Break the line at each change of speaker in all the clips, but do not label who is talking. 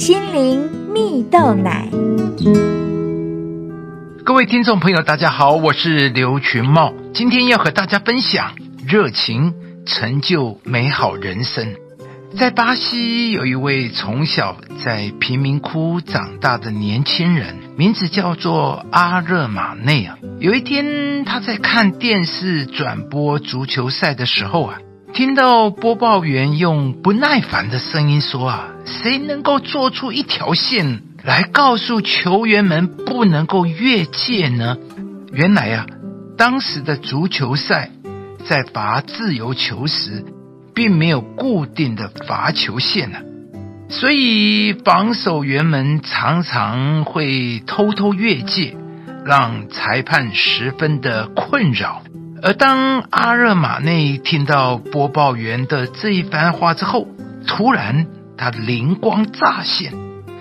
心灵蜜豆奶。
各位听众朋友，大家好，我是刘群茂，今天要和大家分享热情成就美好人生。在巴西有一位从小在贫民窟长大的年轻人，名字叫做阿热马内啊。有一天，他在看电视转播足球赛的时候啊，听到播报员用不耐烦的声音说：“啊，谁能够做出一条线？”来告诉球员们不能够越界呢？原来啊，当时的足球赛在罚自由球时，并没有固定的罚球线呢，所以防守员们常常会偷偷越界，让裁判十分的困扰。而当阿热马内听到播报员的这一番话之后，突然他灵光乍现。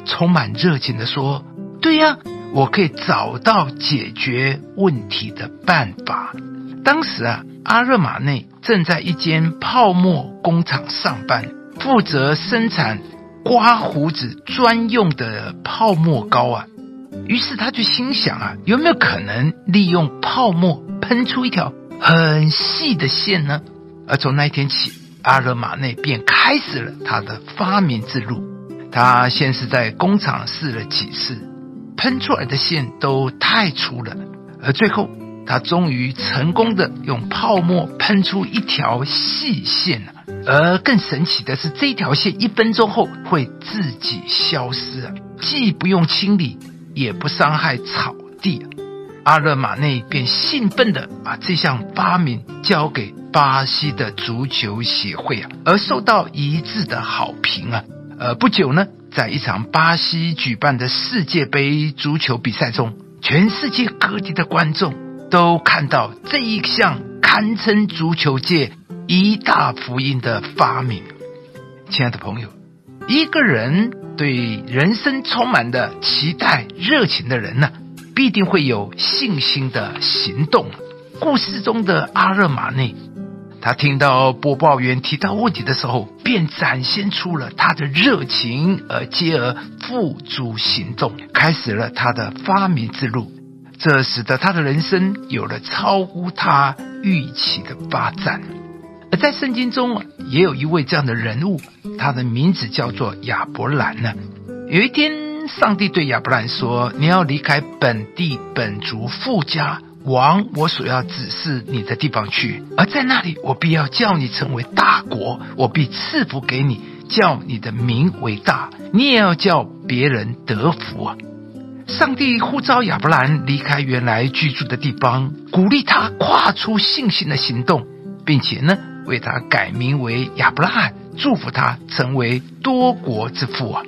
充满热情的说：“对呀，我可以找到解决问题的办法。”当时啊，阿热马内正在一间泡沫工厂上班，负责生产刮胡子专用的泡沫膏啊。于是他就心想啊，有没有可能利用泡沫喷出一条很细的线呢？而从那一天起，阿勒马内便开始了他的发明之路。他先是在工厂试了几次，喷出来的线都太粗了，而最后他终于成功的用泡沫喷出一条细线了。而更神奇的是，这条线一分钟后会自己消失，既不用清理，也不伤害草地。阿勒马内便兴奋的把这项发明交给巴西的足球协会啊，而受到一致的好评啊。呃，不久呢，在一场巴西举办的世界杯足球比赛中，全世界各地的观众都看到这一项堪称足球界一大福音的发明。亲爱的朋友，一个人对人生充满的期待、热情的人呢，必定会有信心的行动。故事中的阿热马内。他听到播报员提到问题的时候，便展现出了他的热情，而接而付诸行动，开始了他的发明之路。这使得他的人生有了超乎他预期的发展。而在圣经中，也有一位这样的人物，他的名字叫做亚伯兰呢。有一天，上帝对亚伯兰说：“你要离开本地本族富家。”往我所要指示你的地方去，而在那里，我必要叫你成为大国，我必赐福给你，叫你的名为大，你也要叫别人得福啊！上帝呼召亚伯兰离开原来居住的地方，鼓励他跨出信心的行动，并且呢，为他改名为亚伯拉罕，祝福他成为多国之父啊！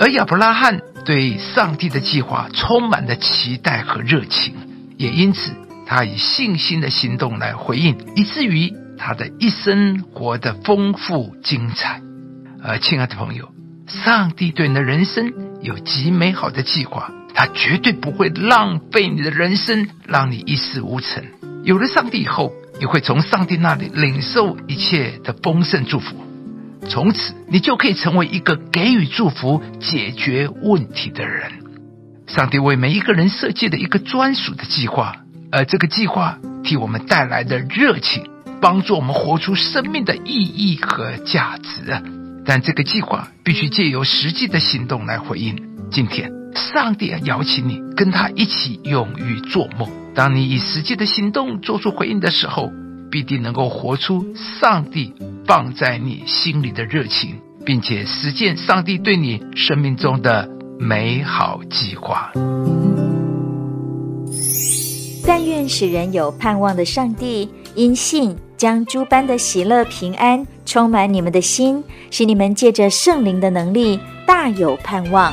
而亚伯拉罕对上帝的计划充满了期待和热情。也因此，他以信心的行动来回应，以至于他的一生活得丰富精彩。而亲爱的朋友，上帝对你的人生有极美好的计划，他绝对不会浪费你的人生，让你一事无成。有了上帝以后，你会从上帝那里领受一切的丰盛祝福，从此你就可以成为一个给予祝福、解决问题的人。上帝为每一个人设计了一个专属的计划，而这个计划替我们带来的热情，帮助我们活出生命的意义和价值！但这个计划必须借由实际的行动来回应。今天，上帝邀请你跟他一起勇于做梦。当你以实际的行动做出回应的时候，必定能够活出上帝放在你心里的热情，并且实践上帝对你生命中的。美好计划。
但愿使人有盼望的上帝，因信将诸般的喜乐平安充满你们的心，使你们借着圣灵的能力大有盼望。